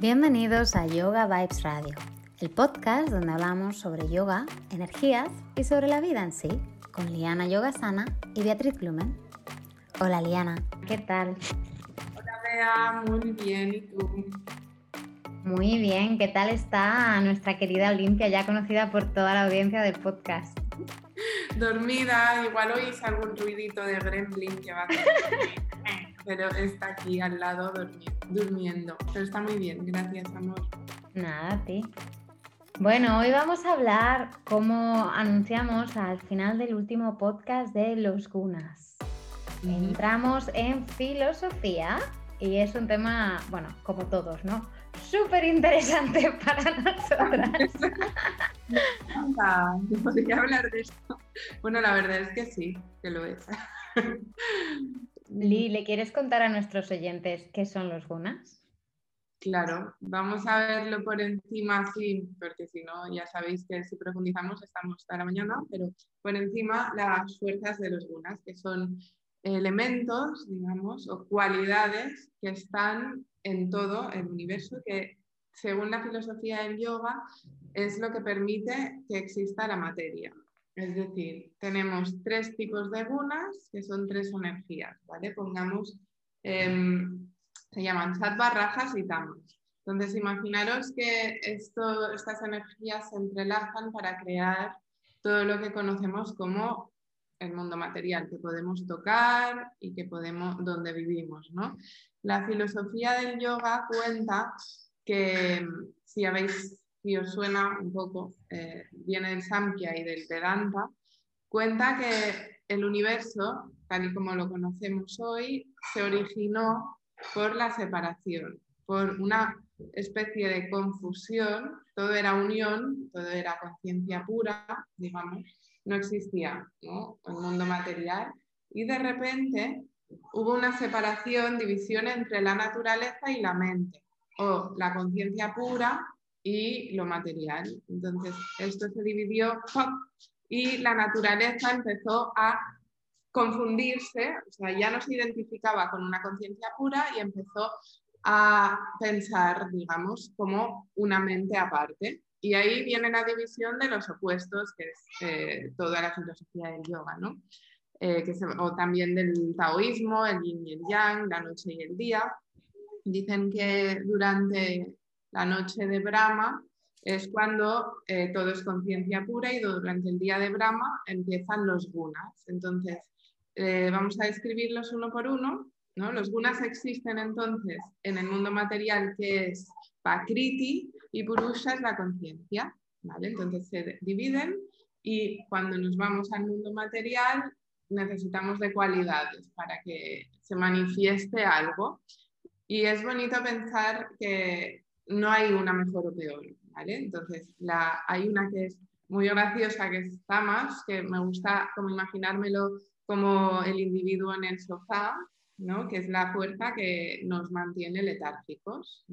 Bienvenidos a Yoga Vibes Radio, el podcast donde hablamos sobre yoga, energías y sobre la vida en sí, con Liana Yogasana y Beatriz Blumen. Hola Liana, ¿qué tal? Hola Bea, muy bien, ¿y tú? Muy bien, ¿qué tal está nuestra querida Olimpia, ya conocida por toda la audiencia del podcast? Dormida, igual oís algún ruidito de gremlin que va a pero está aquí al lado durmiendo. Pero está muy bien, gracias amor. Nada, a ti. Bueno, hoy vamos a hablar, como anunciamos al final del último podcast, de los gunas. Entramos en filosofía y es un tema, bueno, como todos, ¿no? Súper interesante para nosotras. podría hablar de esto. Bueno, la verdad es que sí, que lo es. Li, ¿le quieres contar a nuestros oyentes qué son los gunas? Claro, vamos a verlo por encima, sí, porque si no, ya sabéis que si profundizamos estamos hasta la mañana, pero por encima las fuerzas de los gunas, que son elementos, digamos, o cualidades que están en todo el universo, que según la filosofía del yoga es lo que permite que exista la materia. Es decir, tenemos tres tipos de gunas que son tres energías, ¿vale? Pongamos, em, se llaman sattva, y tamas. Entonces, imaginaros que esto, estas energías se entrelazan para crear todo lo que conocemos como el mundo material, que podemos tocar y que podemos, donde vivimos, ¿no? La filosofía del yoga cuenta que, si habéis si os suena un poco, eh, viene del Samkhya y del Vedanta, cuenta que el universo, tal y como lo conocemos hoy, se originó por la separación, por una especie de confusión, todo era unión, todo era conciencia pura, digamos, no existía ¿no? el mundo material, y de repente hubo una separación, división entre la naturaleza y la mente, o la conciencia pura y lo material. Entonces, esto se dividió y la naturaleza empezó a confundirse, o sea, ya no se identificaba con una conciencia pura y empezó a pensar, digamos, como una mente aparte. Y ahí viene la división de los opuestos, que es eh, toda la filosofía del yoga, ¿no? Eh, que o también del taoísmo, el yin y el yang, la noche y el día. Dicen que durante la noche de Brahma es cuando eh, todo es conciencia pura y durante el día de Brahma empiezan los gunas. Entonces, eh, vamos a describirlos uno por uno. ¿no? Los gunas existen entonces en el mundo material que es Pakriti y Purusha es la conciencia. ¿vale? Entonces se dividen y cuando nos vamos al mundo material necesitamos de cualidades para que se manifieste algo. Y es bonito pensar que no hay una mejor o peor, ¿vale? Entonces, la, hay una que es muy graciosa, que es Tamas, que me gusta como imaginármelo como el individuo en el sofá, ¿no? que es la fuerza que nos mantiene letárgicos.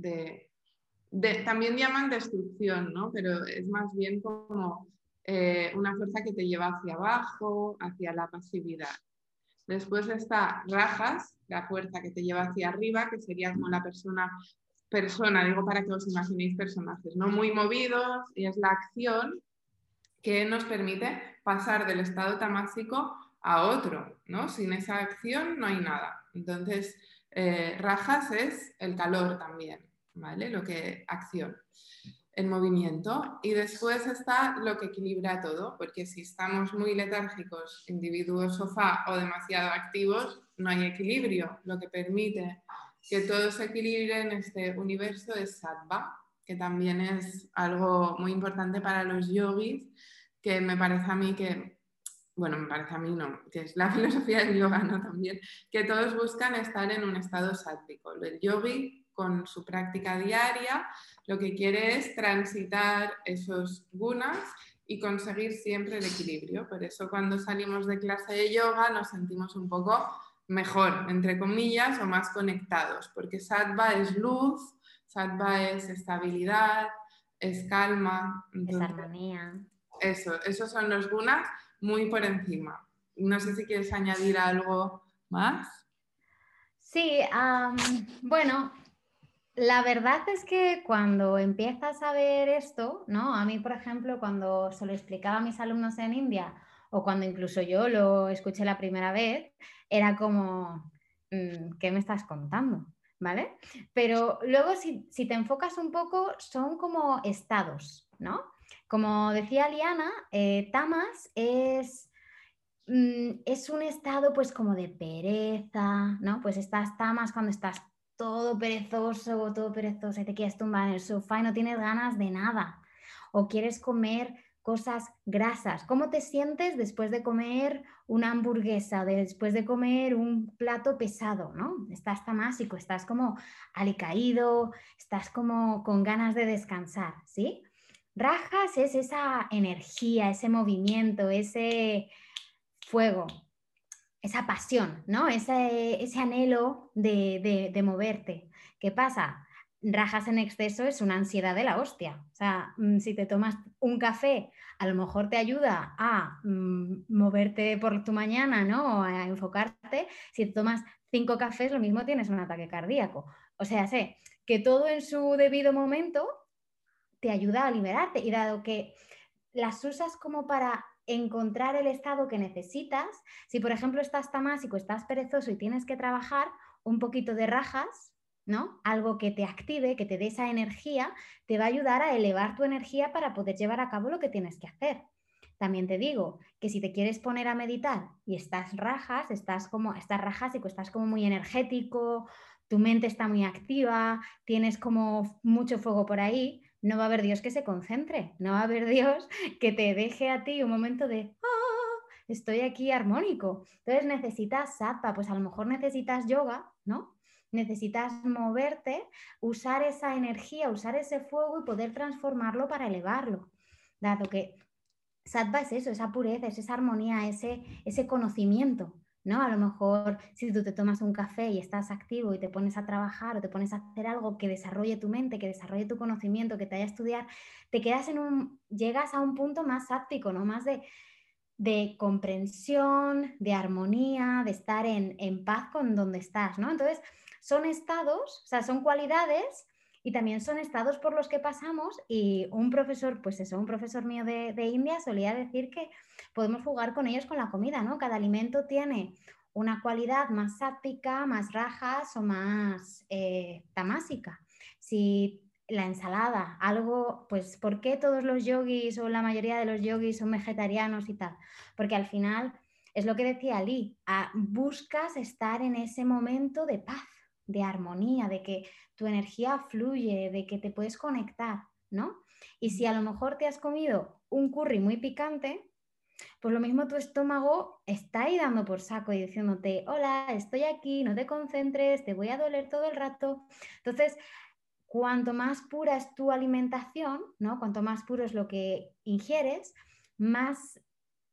También llaman destrucción, ¿no? pero es más bien como eh, una fuerza que te lleva hacia abajo, hacia la pasividad. Después está Rajas, la fuerza que te lleva hacia arriba, que sería como la persona persona, digo para que os imaginéis personajes, ¿no? Muy movidos y es la acción que nos permite pasar del estado tamásico a otro, ¿no? Sin esa acción no hay nada. Entonces, eh, rajas es el calor también, ¿vale? Lo que acción, el movimiento. Y después está lo que equilibra todo, porque si estamos muy letárgicos, individuos sofá o demasiado activos, no hay equilibrio, lo que permite que todo se equilibre en este universo es sattva, que también es algo muy importante para los yogis, que me parece a mí que, bueno, me parece a mí no, que es la filosofía del yoga, ¿no? También, que todos buscan estar en un estado sátvico. El yogi, con su práctica diaria, lo que quiere es transitar esos gunas y conseguir siempre el equilibrio. Por eso cuando salimos de clase de yoga nos sentimos un poco mejor, entre comillas, o más conectados, porque sattva es luz, sattva es estabilidad, es calma. es armonía. Eso, esos son los gunas muy por encima. No sé si quieres añadir algo más. Sí, bueno, La verdad es que cuando empiezas a ver esto, ¿no? A mí, por ejemplo, cuando se lo explicaba a mis alumnos en India o cuando incluso yo lo escuché la primera vez, era como, mm, ¿qué me estás contando? ¿Vale? Pero luego si, te enfocas un poco, son como estados, ¿no? Como decía Liana, eh, tamas es mm, es un estado pues como de pereza, ¿no? Pues estás tamas cuando estás todo perezoso, todo perezoso, y te quieres tumbar en el sofá y no tienes ganas de nada. O quieres comer cosas grasas. ¿Cómo te sientes después de comer una hamburguesa, después de comer un plato pesado, ¿no? Estás tamásico, estás como alicaído, estás como con ganas de descansar, ¿sí? Rajas es esa energía, ese movimiento, ese fuego, esa pasión, ¿no? Ese, anhelo de, de, moverte. ¿Qué pasa? Rajas en exceso es una ansiedad de la hostia. O sea, mm, si te tomas un café, a lo mejor te ayuda a mm, moverte por tu mañana, ¿no? A enfocarte. Si tomas cinco cafés, lo mismo tienes un ataque cardíaco. O sea, sé que todo en su debido momento te ayuda a liberarte. Y dado que las usas como para encontrar el estado que necesitas. Si, por ejemplo, estás tamásico, estás perezoso y tienes que trabajar un poquito de rajas, ¿no? Algo que te active, que te dé esa energía, te va a ayudar a elevar tu energía para poder llevar a cabo lo que tienes que hacer. También te digo que si te quieres poner a meditar y estás rajas, estás como estás rajásico, estás como muy energético, tu mente está muy activa, tienes como mucho fuego por ahí, no va a haber Dios que se concentre, no va a haber Dios que te deje a ti un momento de, ah, estoy aquí armónico. Entonces necesitas sattva, pues a lo mejor necesitas yoga, ¿no? Necesitas moverte, usar esa energía, usar ese fuego y poder transformarlo para elevarlo. Dado que sattva es eso, esa pureza, es esa armonía, ese, ese conocimiento. ¿no? A lo mejor si tú te tomas un café y estás activo y te pones a trabajar o te pones a hacer algo que desarrolle tu mente, que desarrolle tu conocimiento, que te haya estudiar, te quedas en un, llegas a un punto más áptico, ¿no? Más de, de comprensión, de armonía, de estar en, en paz con donde estás, ¿no? Entonces, son estados, o sea, son cualidades y también son estados por los que pasamos y un profesor, pues eso, un profesor mío de, India solía decir que podemos jugar con ellos con la comida, ¿no? Cada alimento tiene una cualidad más sápica, más rajas o más eh, tamásica. Si la ensalada, algo, pues, ¿por qué todos los yogis o la mayoría de los yogis son vegetarianos y tal? Porque al final, es lo que decía Ali, buscas estar en ese momento de paz, de armonía, de que tu energía fluye, de que te puedes conectar, ¿no? Y si a lo mejor te has comido un curry muy picante, pues lo mismo tu estómago está ahí dando por saco y diciéndote, hola, estoy aquí, no te concentres, te voy a doler todo el rato. Entonces, cuanto más pura es tu alimentación, ¿no? Cuanto más puro es lo que ingieres, más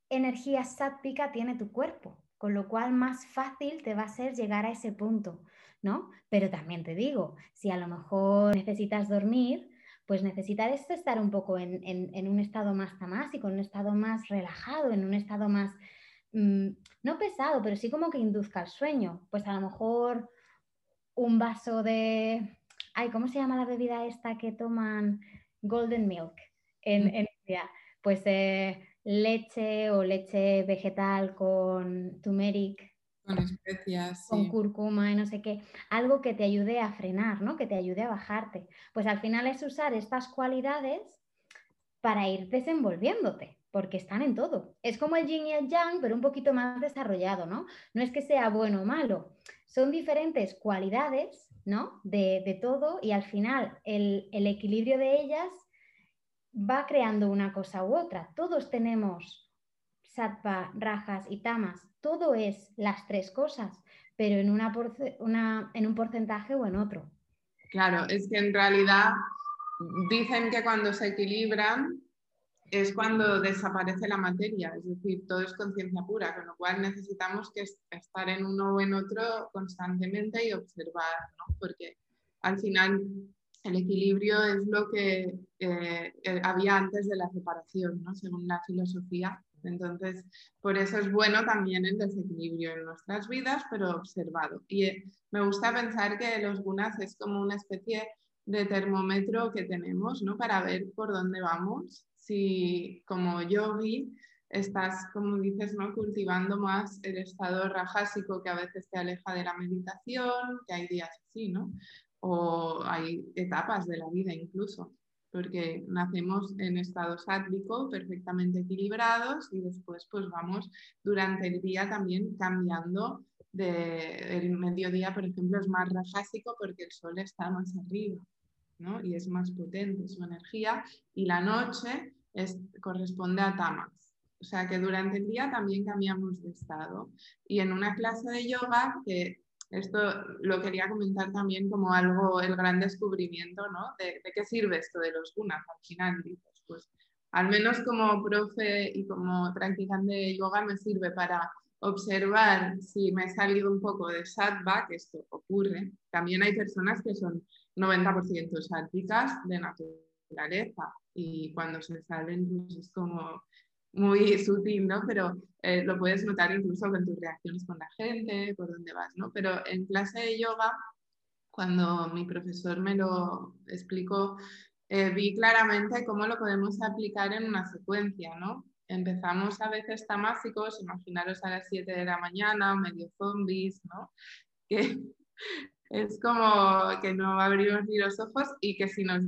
energía sápica tiene tu cuerpo, con lo cual más fácil te va a ser llegar a ese punto. ¿No? Pero también te digo, si a lo mejor necesitas dormir, pues necesitas estar un poco en, un estado más tamásico, en un estado más relajado, en un estado más, mm, no pesado, pero sí como que induzca el sueño. Pues a lo mejor un vaso de, ay, ¿cómo se llama la bebida esta que toman Golden Milk en, mm. India? Pues eh, leche o leche vegetal con turmeric con especias. Con cúrcuma y no sé qué. Algo que te ayude a frenar, ¿no? Que te ayude a bajarte. Pues al final es usar estas cualidades para ir desenvolviéndote, porque están en todo. Es como el yin y el yang, pero un poquito más desarrollado, ¿no? No es que sea bueno o malo. Son diferentes cualidades, ¿no? De, de todo y al final el, el equilibrio de ellas va creando una cosa u otra. Todos tenemos sattva, rajas y tamas todo es las tres cosas, pero en, una, un porcentaje o en otro. Claro, es que en realidad dicen que cuando se equilibran es cuando desaparece la materia, es decir, todo es conciencia pura, con lo cual necesitamos que estar en uno o en otro constantemente y observar, ¿no? porque al final el equilibrio es lo que eh, eh, había antes de la separación, ¿no? según la filosofía. Entonces, por eso es bueno también el desequilibrio en nuestras vidas, pero observado. Y eh, me gusta pensar que los gunas es como una especie de termómetro que tenemos ¿no? para ver por dónde vamos. Si como yogi estás, como dices, ¿no? cultivando más el estado rajásico que a veces te aleja de la meditación, que hay días así, ¿no? O hay etapas de la vida incluso, porque nacemos en estado sátvico perfectamente equilibrados y después pues vamos durante el día también cambiando de, el mediodía, por ejemplo, es más rajásico porque el sol está más arriba, ¿no? Y es más potente su energía y la noche es, corresponde a tamas o sea que durante el día también cambiamos de estado. Y en una clase de yoga, que esto lo quería comentar también como algo, el gran descubrimiento, ¿no? De, qué sirve esto de los gunas al final, dices, pues al menos como profe y como practicante de yoga me sirve para observar si me he salido un poco de sattva, que esto ocurre. También hay personas que son 90% sátticas de naturaleza y cuando se salen pues es como muy sutil, ¿no? Pero eh, lo puedes notar incluso con tus reacciones con la gente, por dónde vas, ¿no? Pero en clase de yoga, cuando mi profesor me lo explicó, eh, vi claramente cómo lo podemos aplicar en una secuencia, ¿no? Empezamos a veces tamásicos, imaginaros a las 7 de la mañana, medio zombies, ¿no? Que es como que no abrimos ni los ojos y que si nos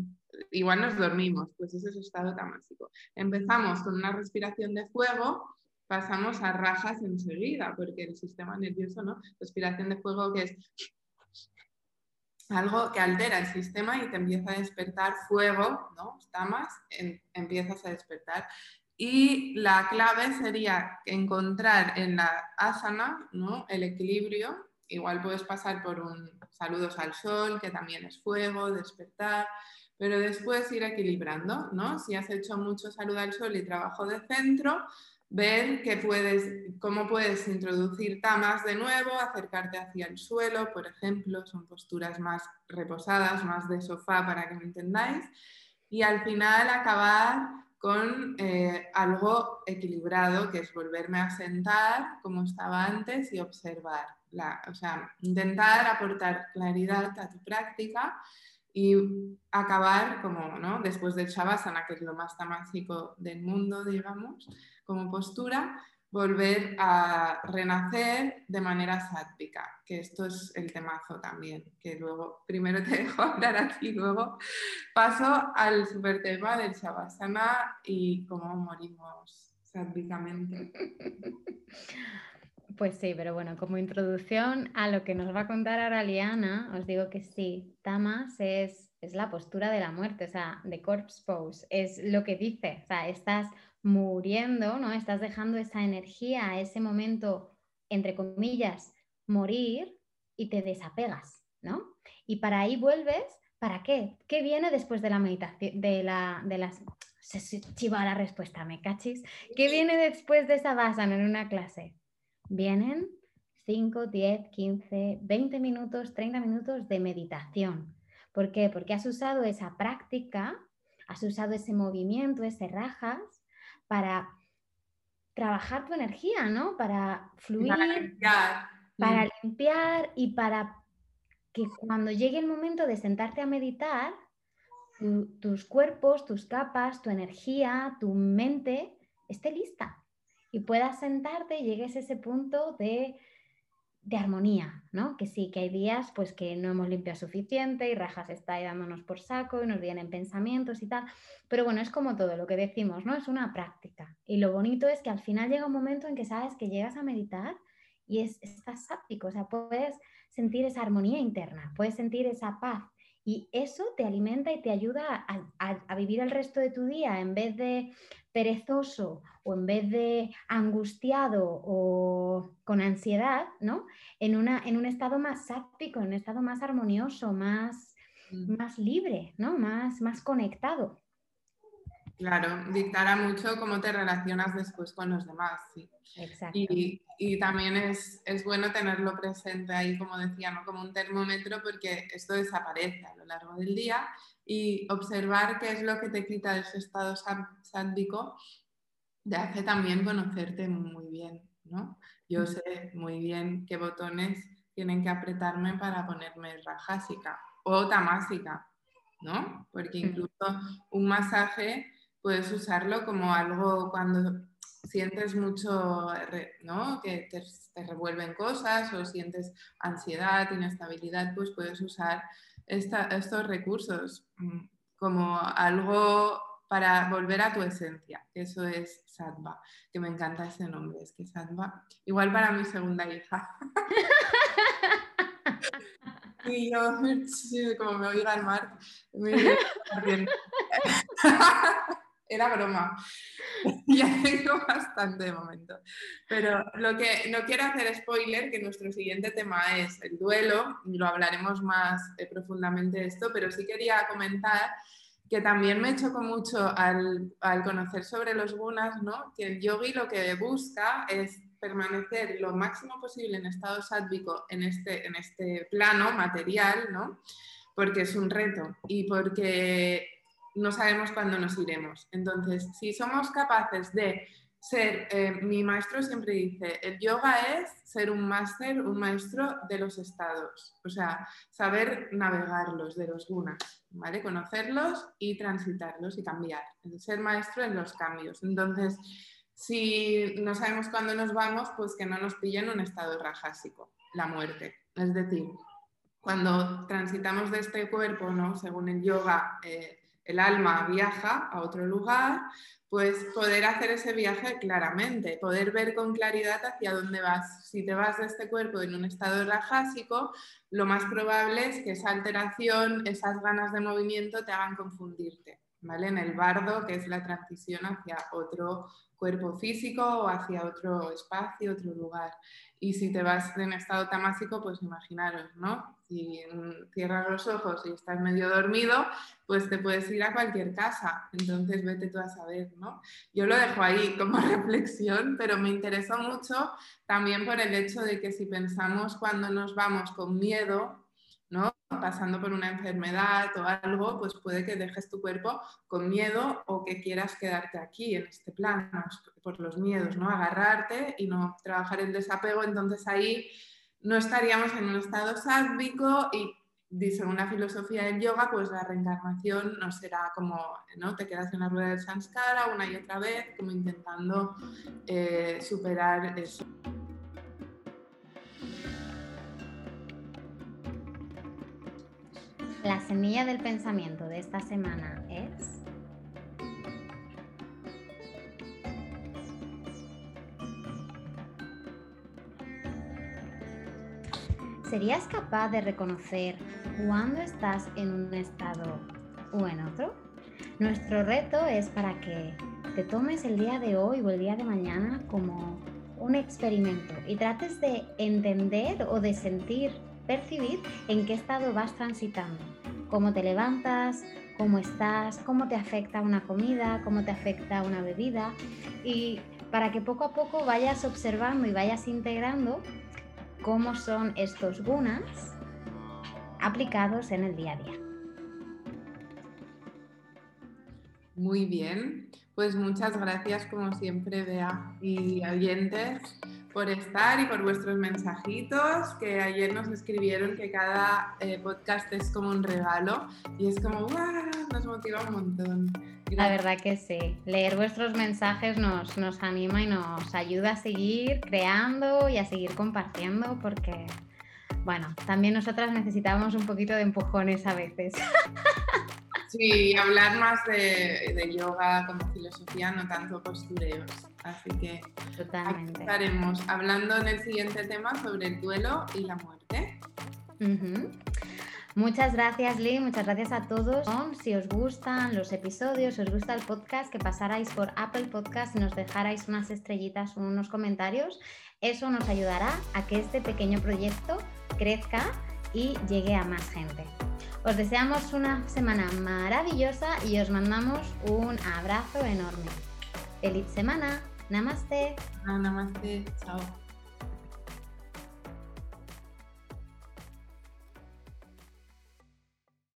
igual nos dormimos, pues ese es estado tamásico. Empezamos con una respiración de fuego, pasamos a rajas enseguida, porque el sistema nervioso, ¿no? Respiración de fuego que es algo que altera el sistema y te empieza a despertar fuego, ¿no? Tamas, empiezas a despertar. Y la clave sería encontrar en la asana ¿no? el equilibrio. Igual puedes pasar por un saludos al sol, que también es fuego, despertar pero después ir equilibrando, ¿no? Si has hecho mucho salud al sol y trabajo de centro, ver que puedes, cómo puedes introducir tamas de nuevo, acercarte hacia el suelo, por ejemplo, son posturas más reposadas, más de sofá para que me entendáis, y al final acabar con eh, algo equilibrado, que es volverme a sentar como estaba antes y observar, o sea, intentar aportar claridad a tu práctica y acabar como, ¿no? Después del Shavasana, que es lo más tamásico del mundo, digamos, como postura, volver a renacer de manera sátvica, que esto es el temazo también, que luego primero te dejo hablar aquí, luego paso al super tema del Shavasana y cómo morimos sátvikamente. Pues sí, pero bueno, como introducción a lo que nos va a contar ahora Liana, os digo que sí, Tamas es, es la postura de la muerte, o sea, de corpse pose, es lo que dice, o sea, estás muriendo, ¿no? Estás dejando esa energía, ese momento, entre comillas, morir y te desapegas, ¿no? Y para ahí vuelves, ¿para qué? ¿Qué viene después de la meditación, de, la, de las... Se chiva la respuesta, ¿me cachis? ¿Qué viene después de esa base en una clase? Vienen 5, 10, 15, 20 minutos, 30 minutos de meditación. ¿Por qué? Porque has usado esa práctica, has usado ese movimiento, ese rajas, para trabajar tu energía, ¿no? Para fluir, para limpiar, y para que cuando llegue el momento de sentarte a meditar, tus cuerpos, tus capas, tu energía, tu mente esté lista y puedas sentarte y llegues a ese punto de, armonía, ¿no? Que sí, que hay días pues que no hemos limpiado suficiente y rajas está ahí dándonos por saco y nos vienen pensamientos y tal, pero bueno, es como todo lo que decimos, ¿no? Es una práctica y lo bonito es que al final llega un momento en que sabes que llegas a meditar y es, estás sáptico, o sea, puedes sentir esa armonía interna, puedes sentir esa paz y eso te alimenta y te ayuda a, vivir el resto de tu día en vez de perezoso o en vez de angustiado o con ansiedad, ¿no? En, una, en un estado más sáptico, en un estado más armonioso, más, mm. más libre, ¿no? Más, más conectado. Claro, dictará mucho cómo te relacionas después con los demás, sí. Exacto. Y, también es, es, bueno tenerlo presente ahí, como decía, ¿no? como un termómetro, porque esto desaparece a lo largo del día y observar qué es lo que te quita ese estado sándico te hace también conocerte muy bien, ¿no? Yo mm. sé muy bien qué botones tienen que apretarme para ponerme rajásica o tamásica, ¿no? Porque mm. incluso un masaje puedes usarlo como algo cuando sientes mucho, ¿no? Que te, revuelven cosas o sientes ansiedad, inestabilidad, pues puedes usar estos recursos mm, como algo para volver a tu esencia, eso es Sattva, que me encanta ese nombre, es que Sattva, igual para mi segunda hija. y yo, como me oiga el mar, me era broma. ya tengo bastante de momento. Pero lo que no quiero hacer spoiler, que nuestro siguiente tema es el duelo, lo hablaremos más eh, profundamente de esto, pero sí quería comentar que también me chocó mucho al, al, conocer sobre los gunas, ¿no? que el yogi lo que busca es permanecer lo máximo posible en estado sádvico en este, en este plano material, ¿no? porque es un reto y porque no sabemos cuándo nos iremos. Entonces, si somos capaces de ser, eh, mi maestro siempre dice, el yoga es ser un máster, un maestro de los estados, o sea, saber navegarlos de los gunas, ¿vale? Conocerlos y transitarlos y cambiar, ser maestro en los cambios. Entonces, si no sabemos cuándo nos vamos, pues que no nos pille en un estado rajásico, la muerte. Es decir, cuando transitamos de este cuerpo, ¿no? Según el yoga, eh, el alma viaja a otro lugar, pues poder hacer ese viaje claramente, poder ver con claridad hacia dónde vas. Si te vas de este cuerpo en un estado rajásico, lo más probable es que esa alteración, esas ganas de movimiento te hagan confundirte, ¿vale? En el bardo, que es la transición hacia otro cuerpo físico o hacia otro espacio, otro lugar. Y si te vas en estado tamásico, pues imaginaros, ¿no? Si cierras los ojos y estás medio dormido, pues te puedes ir a cualquier casa. Entonces vete tú a saber, ¿no? Yo lo dejo ahí como reflexión, pero me interesó mucho también por el hecho de que si pensamos cuando nos vamos con miedo, Pasando por una enfermedad o algo, pues puede que dejes tu cuerpo con miedo o que quieras quedarte aquí, en este plano, por los miedos, ¿no? Agarrarte y no trabajar el desapego, entonces ahí no estaríamos en un estado sádvico y según la filosofía del yoga, pues la reencarnación no será como, ¿no? Te quedas en la rueda del samskara una y otra vez, como intentando eh, superar eso. La semilla del pensamiento de esta semana es... ¿Serías capaz de reconocer cuándo estás en un estado o en otro? Nuestro reto es para que te tomes el día de hoy o el día de mañana como un experimento y trates de entender o de sentir percibir en qué estado vas transitando, cómo te levantas, cómo estás, cómo te afecta una comida, cómo te afecta una bebida y para que poco a poco vayas observando y vayas integrando cómo son estos gunas aplicados en el día a día. Muy bien, pues muchas gracias como siempre, Bea y oyentes por estar y por vuestros mensajitos, que ayer nos escribieron que cada eh, podcast es como un regalo y es como, ¡guau! Nos motiva un montón. La verdad que sí, leer vuestros mensajes nos, nos anima y nos ayuda a seguir creando y a seguir compartiendo porque, bueno, también nosotras necesitamos un poquito de empujones a veces. Sí, hablar más de, yoga como filosofía, no tanto postureos. Así que estaremos hablando en el siguiente tema sobre el duelo y la muerte. Muchas gracias, Lee. Muchas gracias a todos. Si os gustan los episodios, si os gusta el podcast, que pasarais por Apple Podcast y nos dejarais unas estrellitas o unos comentarios. Eso nos ayudará a que este pequeño proyecto crezca y llegue a más gente. Os deseamos una semana maravillosa y os mandamos un abrazo enorme. Feliz semana. Namaste. Ah, namaste. Chao.